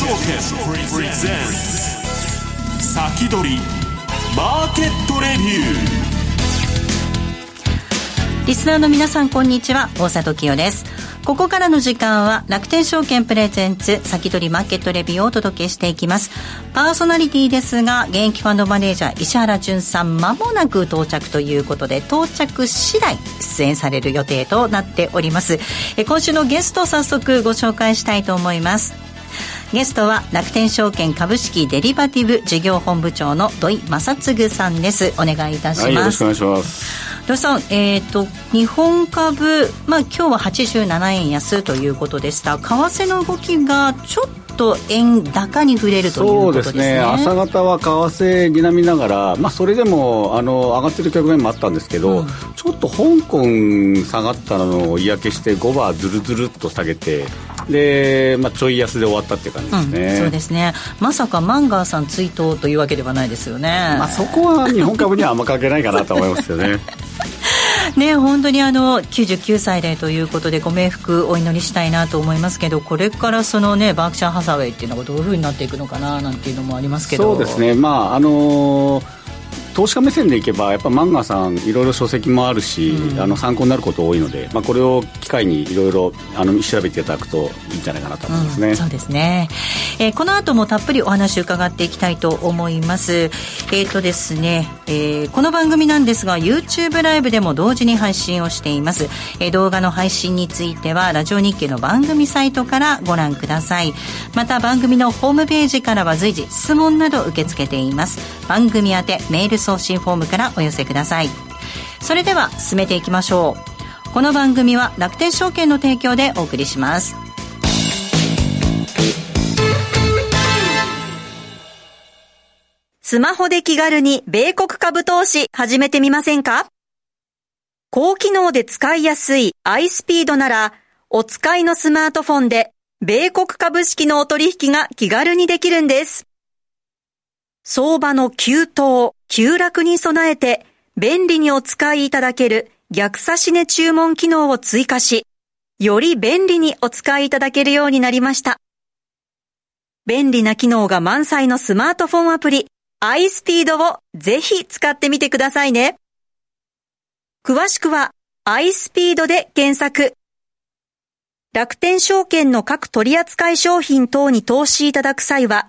証券プレゼンツ先取りマーケットレビューリスナーの皆さんこんにちは。大里清です。ここからの時間は楽天証券プレゼンツ先取りマーケットレビューをお届けしていきます。パーソナリティですが現役ファンドマネージャー石原淳さんまもなく到着ということで到着次第出演される予定となっております。え今週のゲスト早速ご紹介したいと思います。ゲストは楽天証券株式デリバティブ事業本部長の土井正嗣さんです。お願いいたします、はい、よろしくお願いします。土井さん、えーと、日本株、まあ、今日は87円安ということでした。為替の動きがちょっと円高に触れるということですね、ね、朝方は為替にらみながら、まあ、それでもあの上がってる局面もあったんですけど、うん、ちょっと香港下がったのを嫌気して5番ずるずるっと下げてで、まあ、ちょい安で終わったっていう感じですね、うん、そうですね。まさかマンガーさん追悼というわけではないですよね、まあ、そこは日本株にはあんま関係ないかなと思いますよね。ね本当にあの99歳でということでご冥福お祈りしたいなと思いますけどこれからそのねバークシャーハサウェイっていうのがどういうふうになっていくのかななんていうのもありますけど。そうですね。まああのー投資家目線でいけばやっぱマンガさんいろいろ書籍もあるし、うん、あの参考になること多いので、まあ、これを機会にいろいろあの調べていただくといいんじゃないかなと思いますね、うん、そうですね、えー、この後もたっぷりお話伺っていきたいと思います。えっ、ー、とですね、えー、この番組なんですが YouTube ライブでも同時に配信をしています、えー、動画の配信についてはラジオ日経の番組サイトからご覧ください。また番組のホームページからは随時質問など受け付けています。番組宛てメール送信フォームからお寄せください。それでは進めていきましょう。この番組は楽天証券の提供でお送りします。スマホで気軽に米国株投資始めてみませんか？高機能で使いやすい iSpeed なら、お使いのスマートフォンで米国株式のお取引が気軽にできるんです。相場の急騰、急落に備えて便利にお使いいただける逆差し値注文機能を追加し、より便利にお使いいただけるようになりました。便利な機能が満載のスマートフォンアプリ iSpeed をぜひ使ってみてくださいね。詳しくは iSpeed で検索。楽天証券の各取扱商品等に投資いただく際は、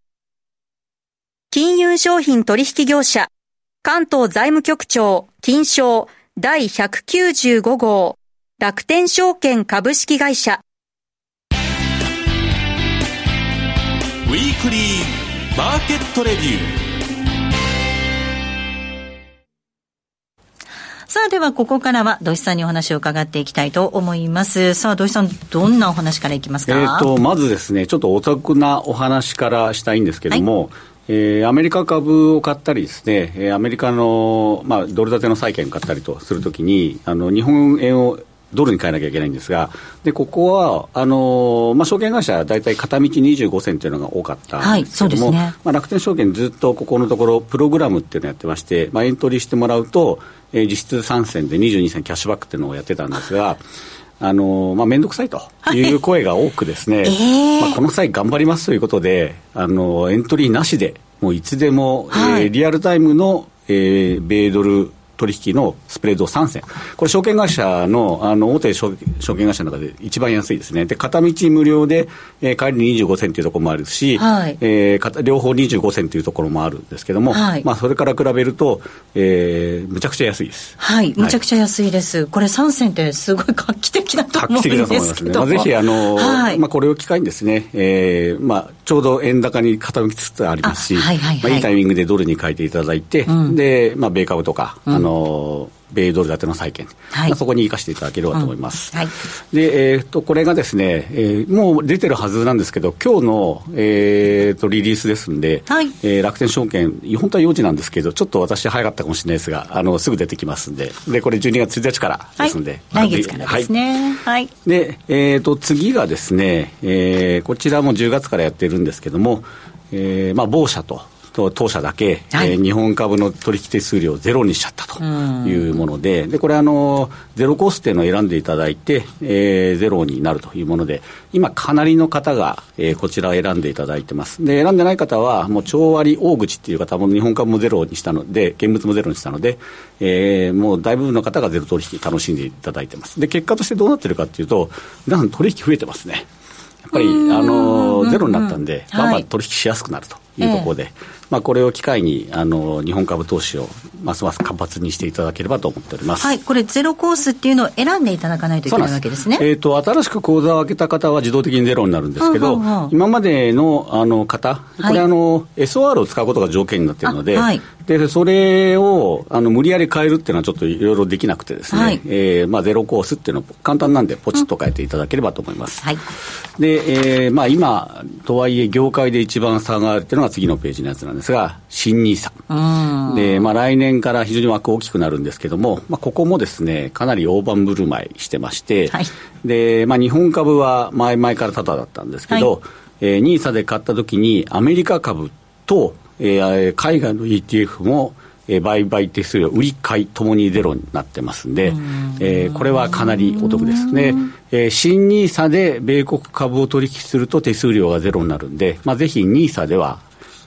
金融商品取引業者、関東財務局長、金賞第195号、楽天証券株式会社。ウィークリーマーケットレビュー。さあ、ではここからは土井さんにお話を伺っていきたいと思います。さあ、土井さん、どんなお話からいきますか？えっ、ー、と、まずですね、ちょっとお得なお話からしたいんですけども、はいえー、アメリカ株を買ったりですね、えー、アメリカの、まあ、ドル建ての債券買ったりとするときに、あの、日本円をドルに変えなきゃいけないんですが、でここはあのまあ、証券会社、大体片道25銭というのが多かったんですけども、はいね、まあ、楽天証券、ずっとここのところ、プログラムっていうのをやってまして、まあ、エントリーしてもらうと、えー、実質3銭で22銭キャッシュバックっていうのをやってたんですが、あのまあ、面倒くさいとい。う声が多くですね、はいえー、まあ、この際頑張りますということで、あのエントリーなしで、もういつでも、はい、えー、リアルタイムの、えー、米ドル取引のスプレード3銭、これ、証券会社のあの大手証券会社の中で一番安いですね、で片道無料で、えー、帰り25銭というところもあるし、はい、えー、両方25銭というところもあるんですけども、はい、まあ、それから比べると、えー、むちゃくちゃ安いです。はい、むちゃくちゃ安いです、これ3銭ってすごい画期的だと思うんですけど。ね、まあ、ぜひあの、はい、まあ、これを機会にですね、えーまあ、ちょうど円高に傾きつつありますし、はいはいはい。まあ、いいタイミングでドルに変えていただいて、うん、でまあ、米株とか、うん、あの米ドル建ての債券、はい、まあ、そこに生かしていただければと思います。うん、はい、で、えー、っと、これがですね、えー、もう出てるはずなんですけど、今日の、えー、とリリースですんで、はい、えー、楽天証券、本当は4時なんですけど、ちょっと私早かったかもしれないですが、あの、すぐ出てきますんで、で、これ12月1日からですんで。はい、来月からですね。はい。で、えー、と、次がですね、えー、こちらも10月からやってるんですけども、えー、まあ、某社と、当社だけ、はい、えー、日本株の取引手数料ゼロにしちゃったというもので、でこれあの、ゼロコストっていうのを選んでいただいて、えー、ゼロになるというもので、今、かなりの方が、えー、こちらを選んでいただいてます。で、選んでない方は、もう超割大口っていう方も日本株もゼロにしたので、現物もゼロにしたので、えー、もう大部分の方がゼロ取引楽しんでいただいてます。で、結果としてどうなってるかっていうと、だんだん取引増えてますね。やっぱり、あの、ゼロになったんで、バンバン取引しやすくなるというところで、まあ、これを機会にあの日本株投資をますます活発にしていただければと思っております、はい、これ、ゼロコースっていうのを選んでいただかないといけないわけですね。えーと、新しく口座を開けた方は自動的にゼロになるんですけど、うんうんうん、今までのあの方、これ、あの SOR を使うことが条件になっているので、はい、でそれをあの無理やり変えるっていうのは、ちょっといろいろできなくてですね、はい、えー、まあ、ゼロコースっていうの簡単なんで、ポチッと変えていただければと思います。うん、はい。で、えーまあ、今、とはいえ、業界で一番差があるっていうのが次のページのやつなんですが、新 NISA。で、まあ、来年から非常に枠大きくなるんですけども、まあ、ここもですね、かなり大盤振る舞いしてまして、はい、で、まあ、日本株は前々からタダだったんですけど、はい、えー、NISA で買った時に、アメリカ株と、えー、海外の ETF も、えー、売買手数料、売り買いともにゼロになってますんで、えー、これはかなりお得です。で、えー、新 NISA で米国株を取引すると手数料がゼロになるんで、まあ、ぜひ NISA では、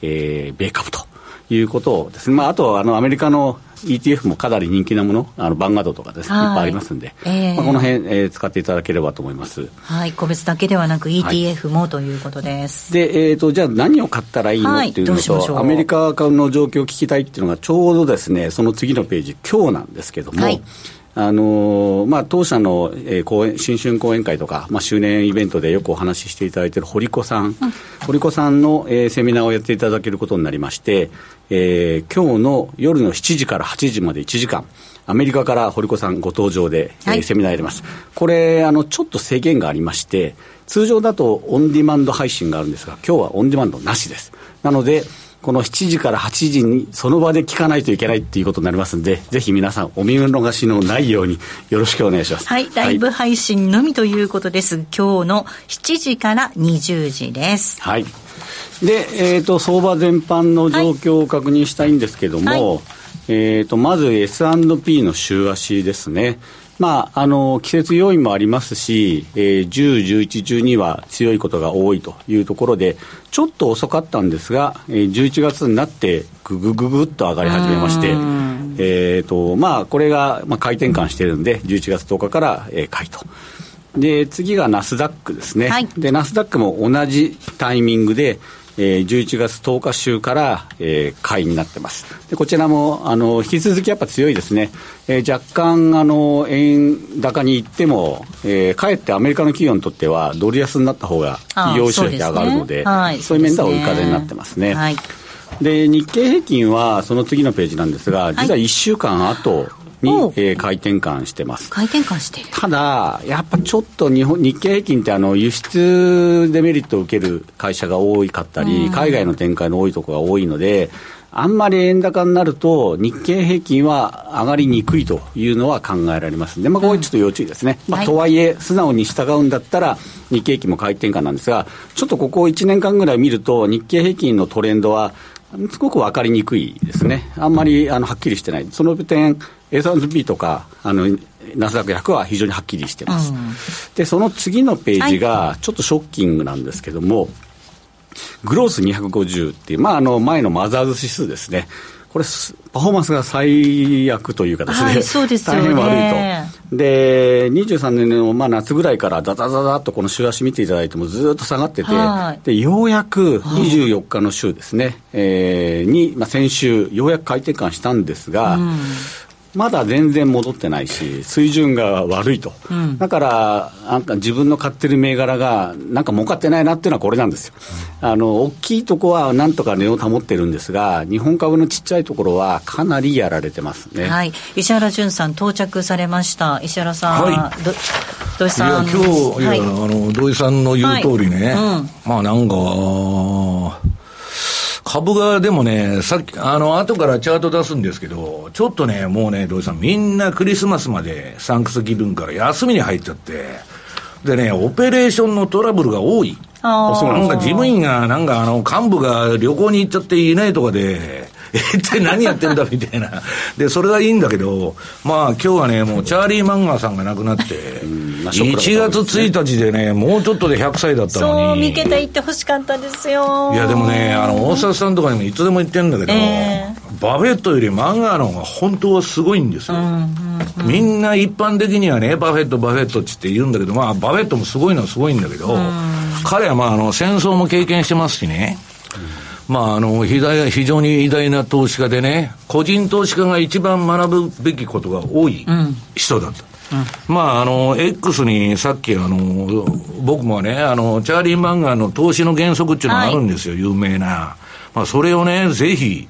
えー、米株ということです。ね、まあ、あとあのアメリカの ETF もかなり人気なもの、あのバンガードとかです、ね、い。っぱいありますんで、えー、まあ、この辺、えー、使っていただければと思います。はい、個別だけではなく ETF も、はい、ということです。で、えっ、ー、と、じゃあ何を買ったらいいの、っていうのと、アメリカ株の状況を聞きたいっていうのが、ちょうどですね、その次のページ、今日なんですけども、はいあのまあ、当社の、えー、講演新春講演会とか、まあ、周年イベントでよくお話ししていただいている堀子さん、うん、堀子さんの、えー、セミナーをやっていただけることになりまして、えー、今日の夜の7時から8時まで1時間、アメリカから堀子さんご登場で、はい、えー、セミナーやります。これあの、ちょっと制限がありまして、通常だとオンディマンド配信があるんですが、今日はオンディマンドなしです。なので、この7時から8時にその場で聞かないといけないっていうことになりますんで、ぜひ皆さんお見逃しのないようによろしくお願いします。はい、ライブ配信のみということです。今日の7時から20時です。はい。で、えっ、ー、と、相場全般の状況を確認したいんですけども、はいはい、えっ、と、まず S&P の週足ですね。まあ、あの季節要因もありますし、えー、10、11、12は強いことが多いというところで、ちょっと遅かったんですが、えー、11月になって、ぐぐぐぐっと上がり始めまして、えーとまあ、これが、まあ、回転換しているんで、11月10日から、えー、買いと。で次がナスダックですね、はい、でナスダックも同じタイミングで、えー、11月10日週から、えー、買いになってます。でこちらもあの引き続きやっぱ強いですね。えー、若干あの円高に行っても、えー、かえってアメリカの企業にとってはドル安になった方が企業収益上がるので、そう、ねはい、そういう面では追い風になってますね。はい、で日経平均はその次のページなんですが、実は1週間後、に、えー、回転換してます。回転換してただ、やっぱちょっと日本日経平均ってあの輸出デメリットを受ける会社が多かったり、海外の展開の多いところが多いので、あんまり円高になると、日経平均は上がりにくいというのは考えられます。ので、まあ、ここちょっと要注意ですね。うん、まあ、とはいえ、素直に従うんだったら、日経平均も回転換なんですが、ちょっとここ1年間ぐらい見ると、日経平均のトレンドは、すごく分かりにくいですね。あんまりあのはっきりしてない。その点、S&P とか、あの、ナスダック100は非常にはっきりしてます。うん、で、その次のページが、ちょっとショッキングなんですけども、グロース250っていう、まあ、あの、前のマザーズ指数ですね。これ、パフォーマンスが最悪というかですね、はい、そうです大変悪いと。で、23年の、まあ、夏ぐらいからだだだだとこの週足見ていただいてもずっと下がってて、で、ようやく24日の週ですね、えー、に、まあ、先週、ようやく回転換したんですが、うんまだ全然戻ってないし、水準が悪いと、うん、だから、なんか自分の買ってる銘柄が、なんか儲かってないなっていうのはこれなんですよ、うん、あの大きいとこはなんとか値を保ってるんですが、日本株のちっちゃいところはかなりやられてますね、はい、石原潤さん、到着されました、石原さん、はい、土井さん、いや今日、はい、いやあの土井さんの言う通りね、はい。うん、まあなんか、株がでもね、さっき、あの、後からチャート出すんですけど、ちょっとね、もうね、土井さん、みんなクリスマスまでサンクスギブンから休みに入っちゃって、でね、オペレーションのトラブルが多い。なんか事務員が、なんかあの、幹部が旅行に行っちゃっていないとかで、え、って何やってんだみたいな。で、それはいいんだけど、まあ今日はね、もうチャーリー・マンガーさんが亡くなって、1月1日でね、もうちょっとで100歳だったのに。そう、三桁行ってほしかったですよ。いや、でもね、あの、大沢さんとかにもいつでも言ってるんだけど、えー、バフェットよりマンガーの方が本当はすごいんですよ。うんうんうん、みんな一般的にはね、バフェット、バフェットって言うんだけど、まあ、バフェットもすごいのはすごいんだけど、彼はまあ、あの、戦争も経験してますしね、まあ、あの、非常に偉大な投資家でね、個人投資家が一番学ぶべきことが多い人だった。うん、まあ、あの、X にさっき、あの、僕もね、あの、チャーリー・マンガーの投資の原則っていうのがあるんですよ、はい、有名な。まあ、それをね、ぜひ、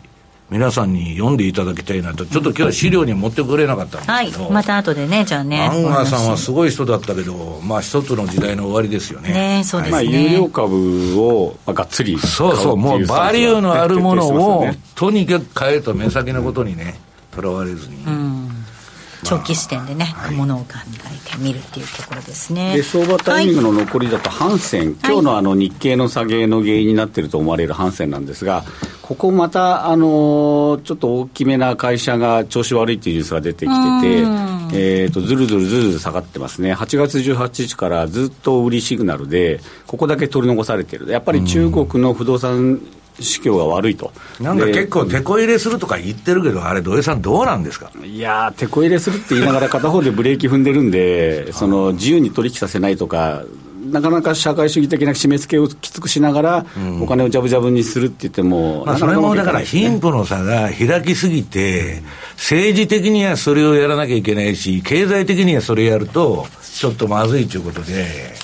皆さんに読んでいただきたいなと、ちょっと今日は資料に持ってくれなかったんですけど、はい、また後でね、じゃあね、アンガーさんはすごい人だったけど、まあ、一つの時代の終わりですよね。ねそうですね、まあ、有料株を、まあ、がっつりそうそう、もうバリューのあるものを、とにかく買えと目先のことにね、とらわれずに。うん長期視点でね、はい、ものを考えてみるっていうところですね。で相場タイミングの残りだと、ハンセン、今日のあの日経の下げの原因になっていると思われるハンセンなんですが、ここまた、あのちょっと大きめな会社が調子悪いっていうニュースが出てきてて、えーと、ずるずるずるずる下がってますね、8月18日からずっと売りシグナルで、ここだけ取り残されてる、やっぱり中国の不動産市況が悪いと。なんか結構、てこ入れするとか言ってるけど、あれ、土井さん、どうなんですか？いやてこ入れするって言いながら、片方でブレーキ踏んでるんで、その自由に取引させないとか、なかなか社会主義的な締め付けをきつくしながら、お金をじゃぶじゃぶにするって言っても、まあ、それもだから貧富の差が開きすぎて、政治的にはそれをやらなきゃいけないし、経済的にはそれやると、ちょっとまずいということで。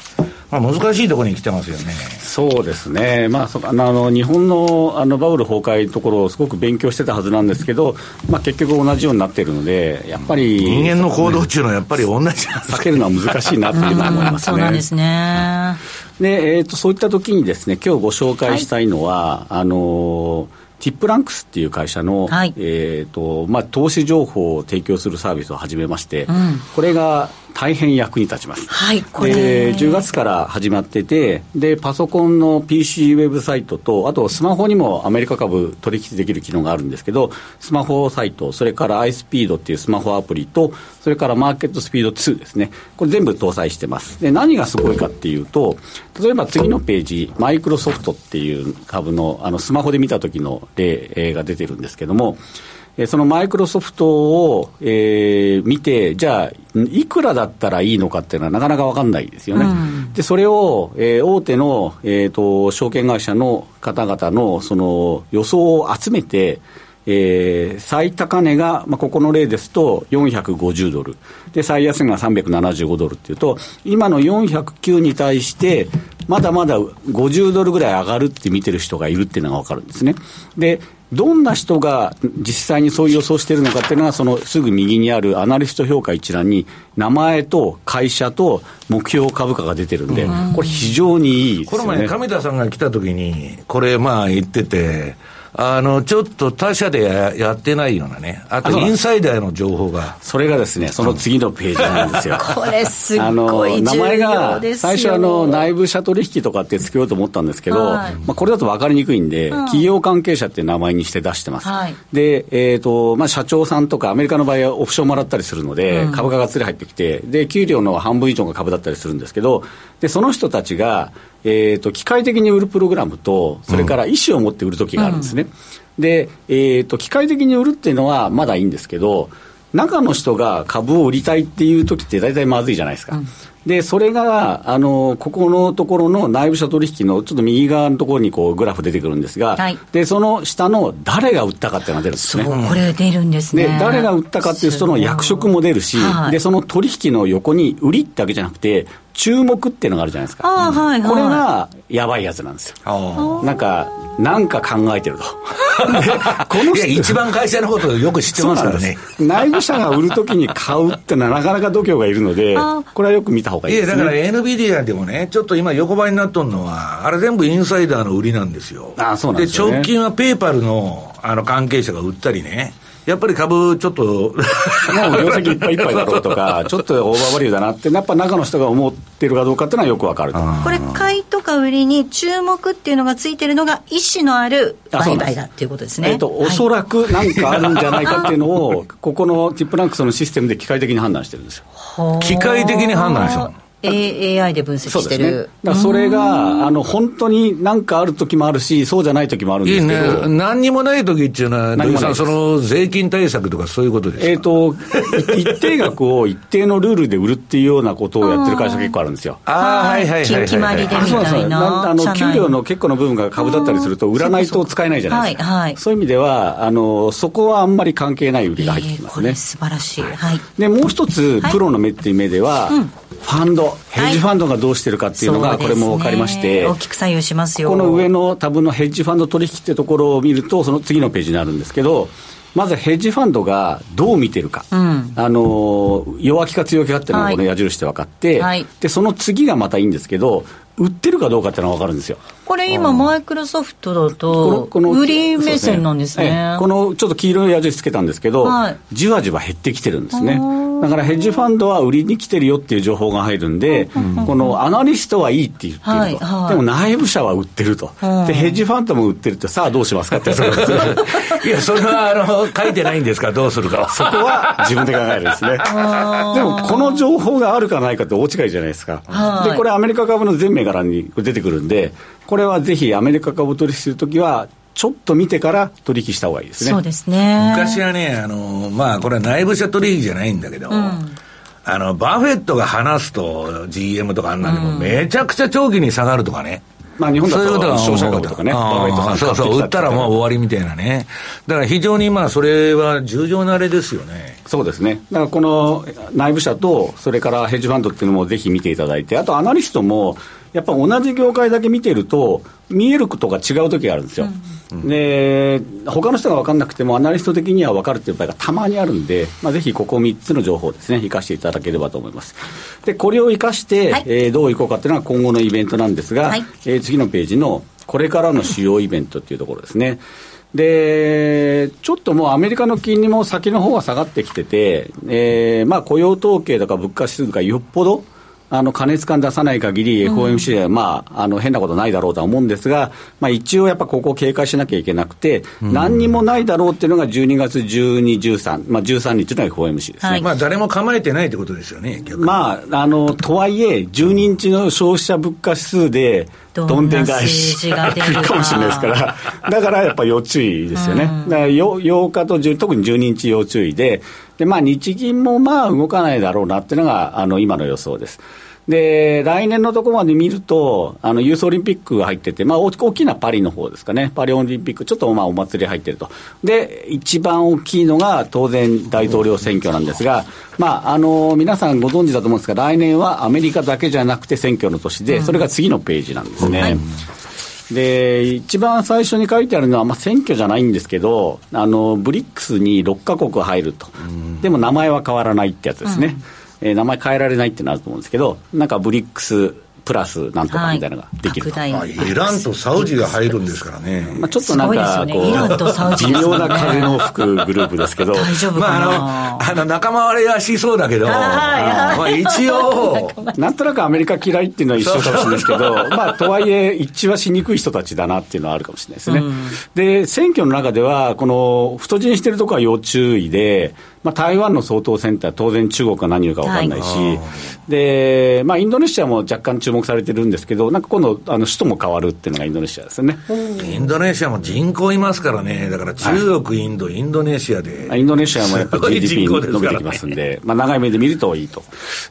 まあ、難しいところに来てますよね。そうですね、まあ、そあの日本のあのバブル崩壊のところをすごく勉強してたはずなんですけど、まあ、結局同じようになっているので、やっぱり人間の行動っていうのは、やっぱり同じ避けるのは難しいなっていうのは思いますね。そうなんですね。で、えーと、そういった時にですね今日ご紹介したいのは、はい、あのティップランクスっていう会社の、はい、えーとまあ、投資情報を提供するサービスを始めまして、うん、これが大変役に立ちます。はい、これ。で、10月から始まってて、で、パソコンの PC ウェブサイトと、あとスマホにもアメリカ株取引できる機能があるんですけど、スマホサイト、それから iSpeed っていうスマホアプリと、それからマーケットスピード2ですね。これ全部搭載してます。で、何がすごいかっていうと、例えば次のページ、マイクロソフトっていう株の、あの、スマホで見た時の例が出てるんですけども、そのマイクロソフトを、えー、見て、じゃあ、いくらだったらいいのかっていうのはなかなか分かんないですよね。うん、で、それを、えー、大手の、えーと、証券会社の方々のその予想を集めて、えー、最高値が、まあ、ここの例ですと450ドル、で最安値が375ドルっていうと、今の409に対して、まだまだ50ドルぐらい上がるって見てる人がいるっていうのが分かるんですね。でどんな人が実際にそういう予想しているのかっていうのが、そのすぐ右にあるアナリスト評価一覧に、名前と会社と目標株価が出てるんで、これ、非常にいいですよね。この前、亀田さんが来た時に、これ、まあ言ってて、あの、ちょっと他社でややってないようなね、あとインサイダーの情報が。それがですね、その次のページなんですよ。これすごい名前が、最初あの、内部社取引とかってつけようと思ったんですけど、はい、まあこれだと分かりにくいんで、うん、企業関係者っていう名前にして出してます。はい、で、えっ、ー、と、まあ社長さんとか、アメリカの場合はオプションもらったりするので、うん、株価がつり入ってきて、で、給料の半分以上が株だったりするんですけど、で、その人たちが、えーと、機械的に売るプログラムと、それから意思を持って売るときがあるんですね。うん、で、えーと、機械的に売るっていうのはまだいいんですけど、中の人が株を売りたいっていう時って大体まずいじゃないですか。うんで、それが、あの、ここのところの内部者取引のちょっと右側のところにこうグラフ出てくるんですが、はい、で、その下の誰が売ったかっていうのが出るんですね。これ出るんですね。で、誰が売ったかっていう人の役職も出るし、で、その取引の横に売りってわけじゃなくて、注目っていうのがあるじゃないですか。あはいはい、これがやばいやつなんですよ。なんか、なんか考えてると。このいや、一番会社のことをよく知ってますからね。内部者が売るときに買うってのはなかなか度胸がいるので、これはよく見た方がいいです、ね、いや、だから NVIDIA でもね、ちょっと今横ばいになっとるのは、あれ全部インサイダーの売りなんですよ。あそうなんですね。で、直近はペーパルのあの関係者が売ったりね。やっぱり株、ちょっと。もう業績いっぱいいっぱいだろうとか、ちょっとオーバーバリューだなって、やっぱ中の人が思ってるかどうかっていうのはよくわか。るこれ、買いとか売りに注目っていうのがついてるのが、意思のある売買だっていうことですね。えっと、おそらくなんかあるんじゃないかっていうのを、ここのティップランクスのシステムで機械的に判断してるんですよ。機械的に判断してる AI で分析してる。ね、それが、あの、本当になんかある時もあるし、そうじゃない時もあるんですけど。いいね。何にもない時っていうのは、何さん、その税金対策とかそういうことですか？えっ、と、一定額を一定のルールで売るっていうようなことをやってる会社結構あるんですよ。ああ、はいはいはい。決まりでみたいな。あの、給料の結構の部分が株だったりすると、売らないと使えないじゃないですか。はいはい。そういう意味では、あの、そこはあんまり関係ない売りが入ってきますね。素晴らしい。はい。で、もう一つ、プロの目っていう目では、ファンド、ヘッジファンドがどうしてるかっていうのが、これも分かりまして、大きく左右しますよ。この上のタブのヘッジファンド取引ってところを見ると、その次のページになるんですけど、まずヘッジファンドがどう見てるか、うん、あの弱気か強気かっていうのがこの矢印で分かって、はい、でその次がまたいいんですけど、売ってるかどうかっていうのは分かるんですよ。これ今、マイクロソフトだと、売り目線なんですね、ね、このちょっと黄色い矢印つけたんですけど、はい、じわじわ減ってきてるんですね。だからヘッジファンドは売りに来てるよっていう情報が入るんで、このアナリストはいいって言ってると、はいはい、でも内部者は売ってると、で、ヘッジファンドも売ってるって、さあどうしますかってそ いや、それはあの書いてないんですか、どうするか。そこは自分で考えるんですね。でも、この情報があるかないかって大違いじゃないですか。で、これアメリカ株の全銘柄に出てくるんで、これはぜひアメリカ株を取引するときは、ちょっと見てから取引した方がいいですね。そうですね。昔はね、あの、まあ、これは内部者取引じゃないんだけど、うん、あの、バフェットが話すと GM とかあんなんでもめちゃくちゃ長期に下がるとかね。まあ、日本だと商社株とかね、そうそう、売ったらもう終わりみたいなね、だから非常にまあそれは重要なあれですよね。そうですね、だからこの内部者と、それからヘッジファンドっていうのもぜひ見ていただいて、あとアナリストも、やっぱ同じ業界だけ見てると、見えることが違う時があるんですよ。うん、で、他の人が分かんなくても、アナリスト的には分かるっていう場合がたまにあるんで、まあ、ぜひここ3つの情報ですね、生かしていただければと思います。で、これを生かして、はい、えー、どういこうかっていうのは今後のイベントなんですが、はい、えー、次のページの、これからの主要イベントっていうところですね。で、ちょっともうアメリカの金利も先の方が下がってきてて、えー、まあ雇用統計とか物価指数がよっぽど、あの、加熱感出さない限り FOMC では、まあ、あの、変なことないだろうとは思うんですが、まあ、一応やっぱここを警戒しなきゃいけなくて、何にもないだろうっていうのが12月12、13、まあ、13日の FOMC ですね。はい、まあ、誰も構えてないってことですよね、まあ、あの、とはいえ、12日の消費者物価指数で、どんでん返しが来るか。もしれないですか。ら、だからやっぱ要注意ですよね。だから 8, 8日と10、特に12日要注意で、で、まあ、日銀もまあ動かないだろうなっていうのが、あの、今の予想です。で、来年のところまで見ると、あの、ユースオリンピックが入ってて、まあ、大きなパリの方ですかね。パリオリンピック、ちょっとまあ、お祭り入ってると。で、一番大きいのが、当然、大統領選挙なんですが、まあ、あの、皆さんご存知だと思うんですが、来年はアメリカだけじゃなくて選挙の年で、それが次のページなんですね。はいで、一番最初に書いてあるのは、まあ、選挙じゃないんですけど、あの、ブリックスに6か国入ると。でも名前は変わらないってやつですね。うんえー、名前変えられないってなると思うんですけど、なんかブリックスプラスなんとかみたいなのができる、はい、イランとサウジが入るんですからね、まあ、ちょっとなんかこう、微妙な風の吹くグループですけど、大丈夫まあ、あのあの仲間割れはしそうだけど、まあ、一応、なんとなくアメリカ嫌いっていうのは一緒かもしれないですけど、まあ、とはいえ、一致はしにくい人たちだなっていうのはあるかもしれないですね。で、選挙の中では、この太字にしてるところは要注意で、まあ、台湾の総統選って当然中国が何言うか分かんないし、はい、で、まあ、インドネシアも若干注目されてるんですけど、なんか今度、あの首都も変わるっていうのがインドネシアですよね。インドネシアも人口いますからね、だから中国、インド、インドネシアで。インドネシアもやっぱ GDP 伸びてきますんで、まあ、長い目で見るといいと。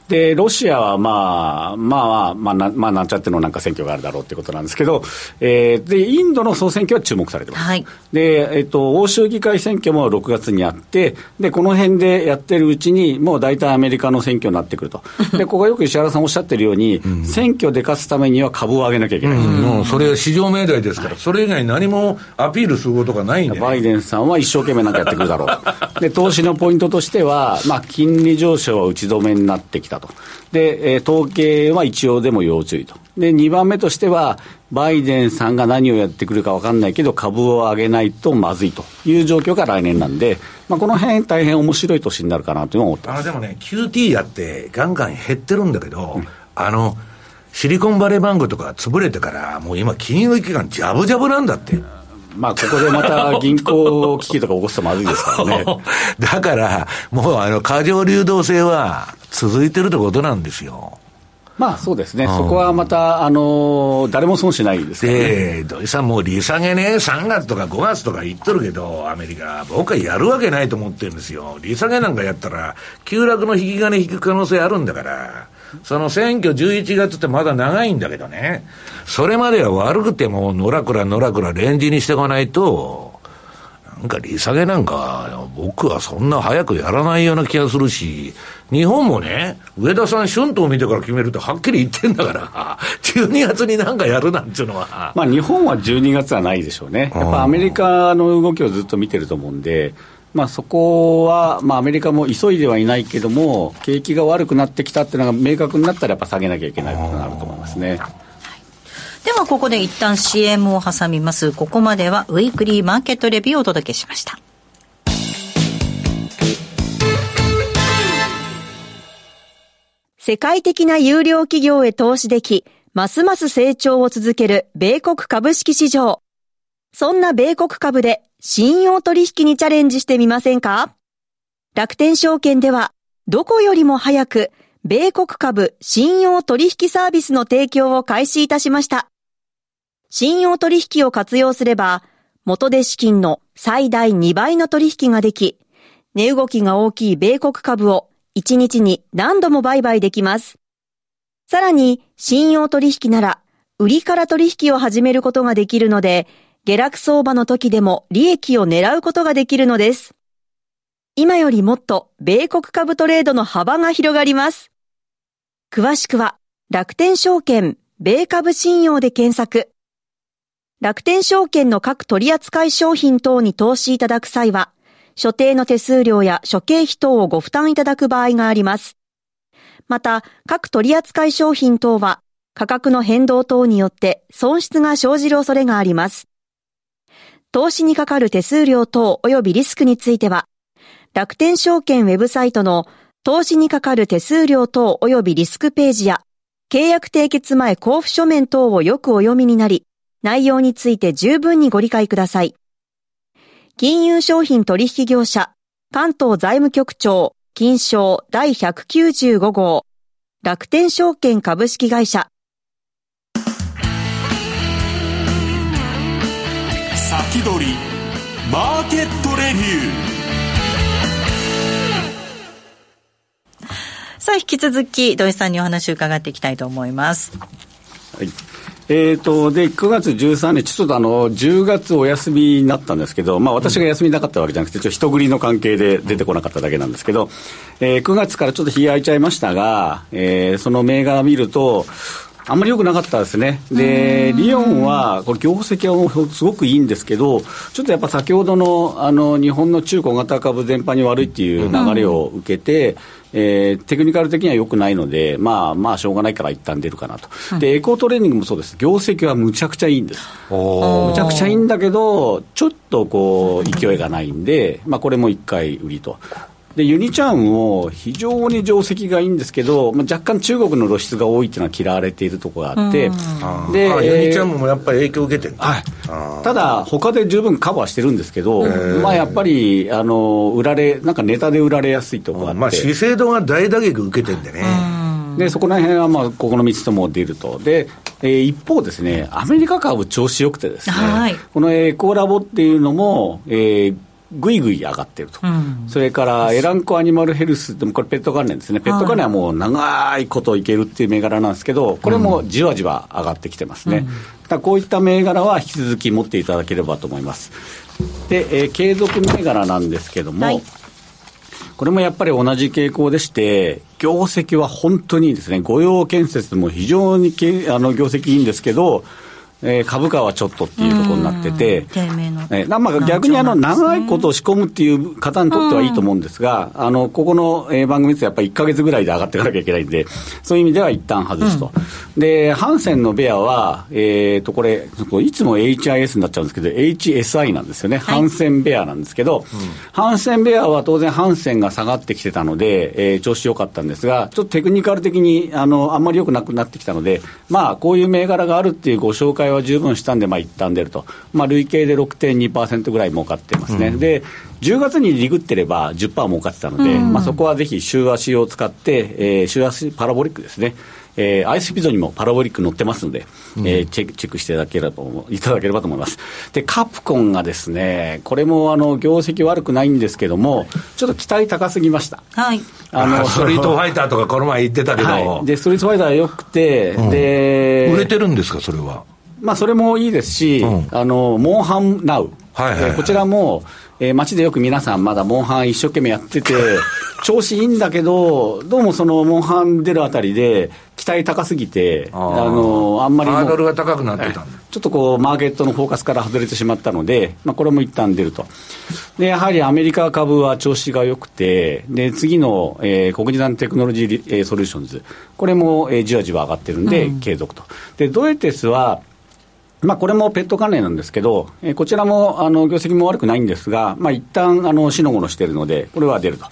で、ロシアはまあ、まあ、まあ、まあ、なんちゃってのなんか選挙があるだろうってことなんですけど、えー、で、インドの総選挙は注目されてます。はい、で、えっ、と、欧州議会選挙も6月にあって、で、この辺でやってるうちに、もう大体アメリカの選挙になってくると。で、ここはよく石原さんおっしゃってるように、うん、選挙で勝つためには株を上げなきゃいけない。うん、もうそれは市場命題ですから、はい、それ以外何もアピールすることがないんで、ね、バイデンさんは一生懸命なんかやってくるだろう。で、投資のポイントとしては、まあ、金利上昇は打ち止めになってきたと。で、えー、統計は一応でも要注意と。で、2番目としては、バイデンさんが何をやってくるか分かんないけど、株を上げないとまずいという状況が来年なんで、まあ、この辺大変面白い年になるかなというのは思って。あでもね、QT やってガンガン減ってるんだけど、うん、あの、シリコンバレーバンクとか潰れてから、もう今、金融機関、じゃぶじゃぶなんだって。まあ、ここでまた銀行危機とか起こすとまずいですからね。だから、もうあの、過剰流動性は続いてるってことなんですよ。まあそうですね、そこはまた、あの誰も損しないですね。で、土井さん、もう利下げね、3月とか5月とか言っとるけど、アメリカ、僕はやるわけないと思ってるんですよ。利下げなんかやったら、急落の引き金引く可能性あるんだから。その選挙11月ってまだ長いんだけどね。それまでは悪くても、のらくらのらくらレンジにしていかないと、なんか利下げなんか、僕はそんな早くやらないような気がするし、日本もね、上田さん、春闘を見てから決めるとはっきり言ってんだから、12月になんかやるなんていうのは。まあ日本は12月はないでしょうね。やっぱアメリカの動きをずっと見てると思うんで、まあ、そこは、まあ、アメリカも急いではいないけども、景気が悪くなってきたっていうのが明確になったら、やっぱ下げなきゃいけないことになると思いますね。ではここで一旦 CM を挟みます。ここまではウィークリーマーケットレビューをお届けしました。世界的な有料企業へ投資でき、ますます成長を続ける米国株式市場。そんな米国株で信用取引にチャレンジしてみませんか？楽天証券では、どこよりも早く、米国株信用取引サービスの提供を開始いたしました。信用取引を活用すれば、元で資金の最大2倍の取引ができ、値動きが大きい米国株を1日に何度も売買できます。さらに、信用取引なら、売りから取引を始めることができるので、下落相場の時でも利益を狙うことができるのです。今よりもっと米国株トレードの幅が広がります。詳しくは楽天証券米株信用で検索。楽天証券の各取扱商品等に投資いただく際は、所定の手数料や諸経費等をご負担いただく場合があります。また、各取扱商品等は価格の変動等によって損失が生じる恐れがあります。投資にかかる手数料等及びリスクについては、楽天証券ウェブサイトの投資にかかる手数料等及びリスクページや、契約締結前交付書面等をよくお読みになり、内容について十分にご理解ください。金融商品取引業者、関東財務局長、金賞第195号、楽天証券株式会社、先取りマーケットレビューさあ、引き続き、土井さんにお話を伺っていきたいと思います。はい。えーと、で9月13日、ちょっとあの10月お休みになったんですけど、まあ、私が休みなかったわけじゃなくて、ちょっと人繰りの関係で出てこなかっただけなんですけど、えー、9月からちょっと日空いちゃいましたが、えー、その銘柄見ると、あんまり良くなかったですね。で、リオンは、これ業績はすごくいいんですけど、ちょっとやっぱ先ほどの、あの、日本の中小型株全般に悪いっていう流れを受けて、えー、テクニカル的には良くないので、まあまあ、しょうがないから一旦出るかなと、でエコートレーニングもそうです、業績はむちゃくちゃいいんです、むちゃくちゃいいんだけど、ちょっとこう勢いがないんで、まあ、これも一回売りと。でユニチャームも非常に定石がいいんですけど、まあ、若干中国の露出が多いっていうのは嫌われているところがあって、で、ユニチャームもやっぱり影響を受けてるはい、ただ、他で十分カバーしてるんですけど、まあ、やっぱりあの売られ、なんかネタで売られやすいところがあって、まあ、資生堂が大打撃受けてるんでね。でそこら辺はまあここの3つとも出ると、でえー、一方ですね、アメリカ株調子よくてですね、はい、このエコーラボっていうのも、えー、ぐいぐい上がってると、うん、それからエランコアニマルヘルスでもこれペット関連ですね、ペット関連はもう長いこといけるっていう銘柄なんですけど、これもじわじわ上がってきてますね。うん、こういった銘柄は引き続き持っていただければと思います。で、えー、継続銘柄なんですけども、はい、これもやっぱり同じ傾向でして、業績は本当にいいですね、御用建設も非常にけあの業績いいんですけど、えー、株価はちょっとっていうところになってて、えー、まあ逆にあの長いことを仕込むっていう方にとってはいいと思うんですが、あのここの、えー、番組ってやっぱり1か月ぐらいで上がっていかなきゃいけないんで、そういう意味では一旦外すと。うん、で、ハンセンのベアは、えっ、ー、と、これ、いつも HIS になっちゃうんですけど、HSI なんですよね、はい、ハンセンベアなんですけど、うん、ハンセンベアは当然ハンセンが下がってきてたので、えー、調子良かったんですが、ちょっとテクニカル的にあのあんまり良くなくなってきたので、まあ、こういう銘柄があるっていうご紹介は十分したんで、まあ、一旦出ると、まあ、累計で6.2%ぐらい儲かってますね。うん、で10月にリグってれば10%儲かってたので、うん、まあ、そこはぜひ週足を使って、えー、週足パラボリックですね、えー、アイスピゾにもパラボリック載ってますので、うん、えー、チェックチェックしていただければいただければと思います。で、カプコンがですね、これもあの業績悪くないんですけども、ちょっと期待高すぎました。はい。あの、ストリートファイターとかこの前言ってたけど、はい、で、ストリートファイター良くて、うん、で、売れてるんですか、それは？まあ、それもいいですし、うん、あの、モンハンナウ。はいはいはい、こちらも、えー、街でよく皆さんまだモンハン一生懸命やってて、調子いいんだけど、どうもそのモンハン出るあたりで、期待高すぎて、あのあんまりハードルが高くなってたちょっとこう、マーケットのフォーカスから外れてしまったので、まあ、これも一旦出ると。で、やはりアメリカ株は調子が良くて、で、次の、えー、国立テクノロジー、えー、ソリューションズ、これも、えー、じわじわ上がってるんで、うん、継続と。で、ゾエティスは、まあ、これもペット関連なんですけど、えー、こちらもあの業績も悪くないんですが、まあ一旦あのしのごのしているので、これは出ると。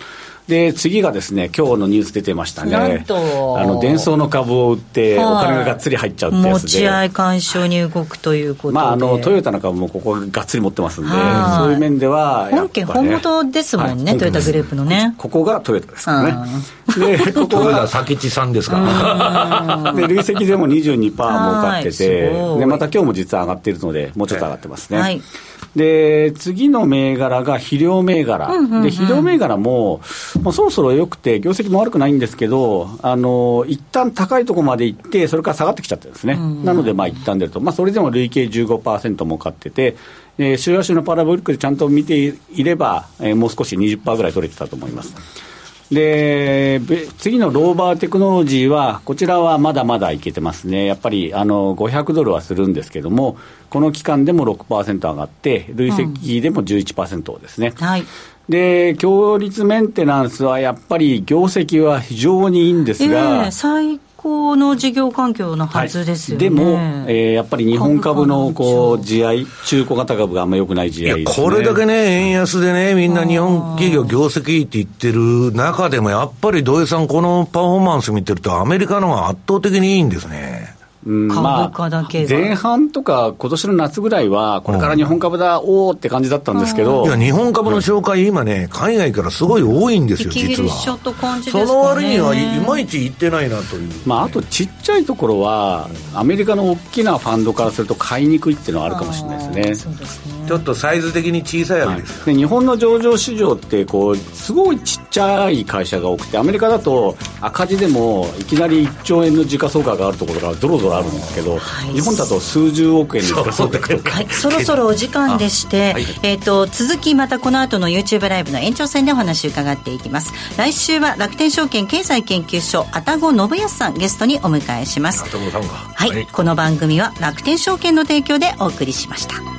で、次がですね、今日のニュース出てましたね。なんと。あの、デンソーの株を売って、お金ががっつり入っちゃうってやつで。持ち合い解消に動くということで。まあ、あの、トヨタの株もここがっつり持ってますんで、そういう面では、本家本元ですもんね、はい、トヨタグループのね。ここがトヨタですからね。で、ここが佐吉さんですから。で、累積でも22%儲かってて、で、また今日も実は上がっているので、もうちょっと上がってますね。はいで、次の銘柄が肥料銘柄。で、肥料銘柄も、もうそろそろ良くて、業績も悪くないんですけど、あの、一旦高いところまで行って、それから下がってきちゃってですね。なので、まあ一旦出ると。まあそれでも累計15%儲かってて、えー、週足のパラボリックでちゃんと見ていれば、えー、もう少し20%ぐらい取れてたと思います。で、次のローバーテクノロジーは、こちらはまだまだいけてますね。やっぱり、あの、500ドルはするんですけども、この期間でも6%上がって、累積でも11%ですね。うん、はい。で、強立メンテナンスはやっぱり業績は非常にいいんですが、えー、最高の事業環境のはずですよね、はい、でも、えー、やっぱり日本株のこう地合い、中古型株があんまり良くない地合い、ね、これだけね、円安でね、みんな日本企業、業績いいって言ってる中でも、やっぱり土井さん、このパフォーマンス見てると、アメリカのが圧倒的にいいんですね。株価だけは、まあ、前半とか、今年の夏ぐらいは、これから日本株だ、うん、おーって感じだったんですけど、いや、日本株の紹介、今ね、海外からすごい多いんですよ、実は。その割には、いまいちいってないなという、まあ、あとちっちゃいところは、アメリカの大きなファンドからすると、買いにくいっていうのはあるかもしれないですね。そうですねちょっとサイズ的に小さいわけです、はい、で日本の上場市場ってこうすごいちっちゃい会社が多くてアメリカだと赤字でもいきなり1兆円の時価総額があるところがぞろぞろあるんですけど、はい、日本だと数十億円の時価総額とか、はい、そろそろお時間でして、はい、えーと、続きまたこの後の YouTube ライブの延長戦でお話を伺っていきます。来週は楽天証券経済研究所愛宕信康さんゲストにお迎えします。はい、この番組は楽天証券の提供でお送りしました